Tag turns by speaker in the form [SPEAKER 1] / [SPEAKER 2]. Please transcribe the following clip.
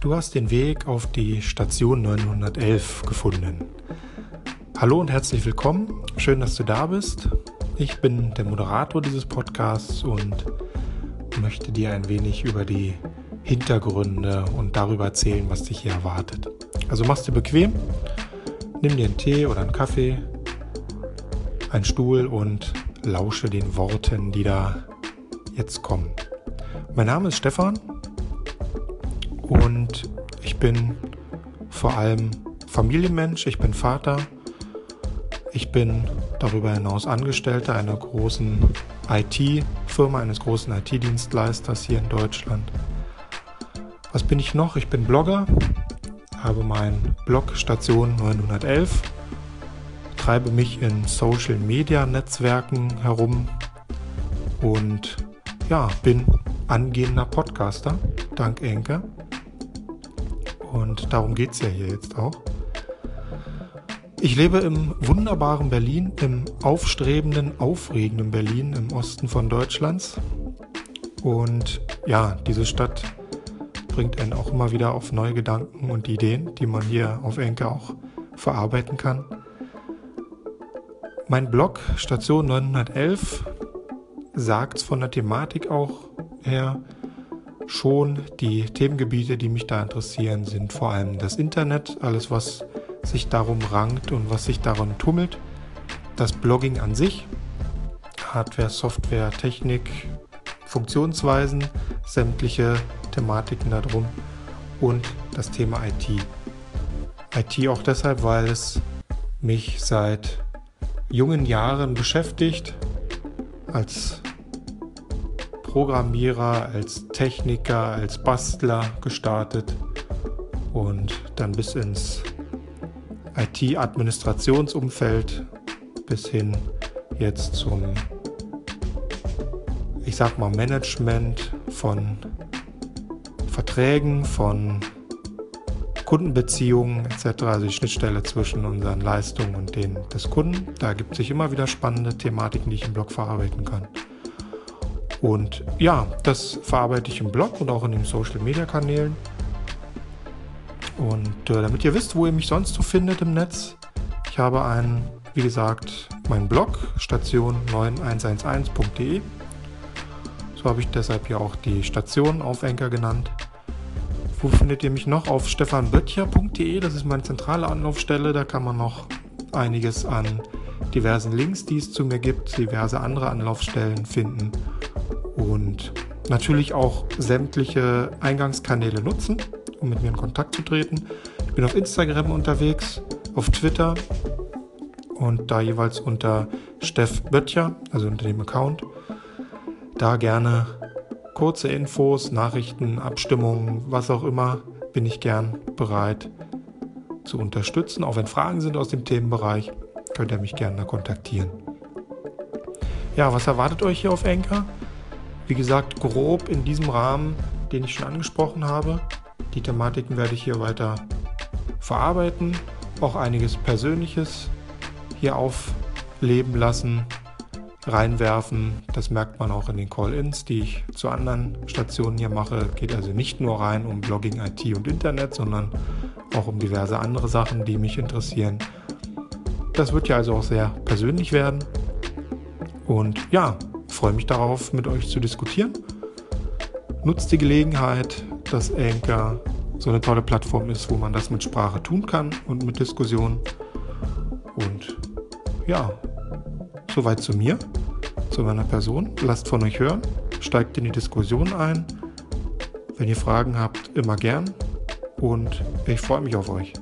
[SPEAKER 1] Du hast den Weg auf die Station 911 gefunden. Hallo und herzlich willkommen. Schön, dass du da bist. Ich bin der Moderator dieses Podcasts und möchte dir ein wenig über die Hintergründe und darüber erzählen, was dich hier erwartet. Also machst du bequem, nimm dir einen Tee oder einen Kaffee, einen Stuhl und lausche den Worten, die da jetzt kommen. Mein Name ist Stefan und ich bin vor allem Familienmensch, ich bin Vater, ich bin darüber hinaus Angestellter einer großen IT-Firma, eines großen IT-Dienstleisters hier in Deutschland. Was bin ich noch? Ich bin Blogger, habe meinen Blog Station 911, treibe mich in Social Media Netzwerken herum und ja, bin angehender Podcaster, dank Enke. Und darum geht es ja hier jetzt auch. Ich lebe im wunderbaren Berlin, im aufstrebenden, aufregenden Berlin im Osten von Deutschlands. Und ja, diese Stadt bringt einen auch immer wieder auf neue Gedanken und Ideen, die man hier auf Enke auch verarbeiten kann. Mein Blog Station 911 sagt von der Thematik auch her schon, die Themengebiete, die mich da interessieren, sind vor allem das Internet, alles was sich darum rankt und was sich darum tummelt, das Blogging an sich, Hardware, Software, Technik, Funktionsweisen, sämtliche Thematiken darum und das Thema IT. IT auch deshalb, weil es mich seit jungen Jahren beschäftigt, als Programmierer, als Techniker, als Bastler gestartet und dann bis ins IT-Administrationsumfeld bis hin jetzt zum, ich sag mal, Management von Verträgen, von Kundenbeziehungen etc., also die Schnittstelle zwischen unseren Leistungen und denen des Kunden. Da gibt es sich immer wieder spannende Thematiken, die ich im Blog verarbeiten kann. Und ja, das verarbeite ich im Blog und auch in den Social Media Kanälen. Und äh, damit ihr wisst, wo ihr mich sonst so findet im Netz, ich habe einen, wie gesagt, meinen Blog, station9111.de. So habe ich deshalb ja auch die Station auf Enker genannt. Wo findet ihr mich noch? Auf stefanböttcher.de, das ist meine zentrale Anlaufstelle. Da kann man noch einiges an diversen Links, die es zu mir gibt, diverse andere Anlaufstellen finden und natürlich auch sämtliche Eingangskanäle nutzen um mit mir in Kontakt zu treten. Ich bin auf Instagram unterwegs, auf Twitter und da jeweils unter Steff Böttcher, also unter dem Account. Da gerne kurze Infos, Nachrichten, Abstimmungen, was auch immer, bin ich gern bereit zu unterstützen. Auch wenn Fragen sind aus dem Themenbereich, könnt ihr mich gerne kontaktieren. Ja, was erwartet euch hier auf Enker? Wie gesagt, grob in diesem Rahmen, den ich schon angesprochen habe. Die Thematiken werde ich hier weiter verarbeiten, auch einiges Persönliches hier aufleben lassen, reinwerfen. Das merkt man auch in den Call-ins, die ich zu anderen Stationen hier mache. Geht also nicht nur rein um Blogging, IT und Internet, sondern auch um diverse andere Sachen, die mich interessieren. Das wird ja also auch sehr persönlich werden. Und ja, freue mich darauf, mit euch zu diskutieren. Nutzt die Gelegenheit, dass Anchor so eine tolle Plattform ist, wo man das mit Sprache tun kann und mit Diskussion. Und ja, soweit zu mir, zu meiner Person. Lasst von euch hören, steigt in die Diskussion ein. Wenn ihr Fragen habt, immer gern. Und ich freue mich auf euch.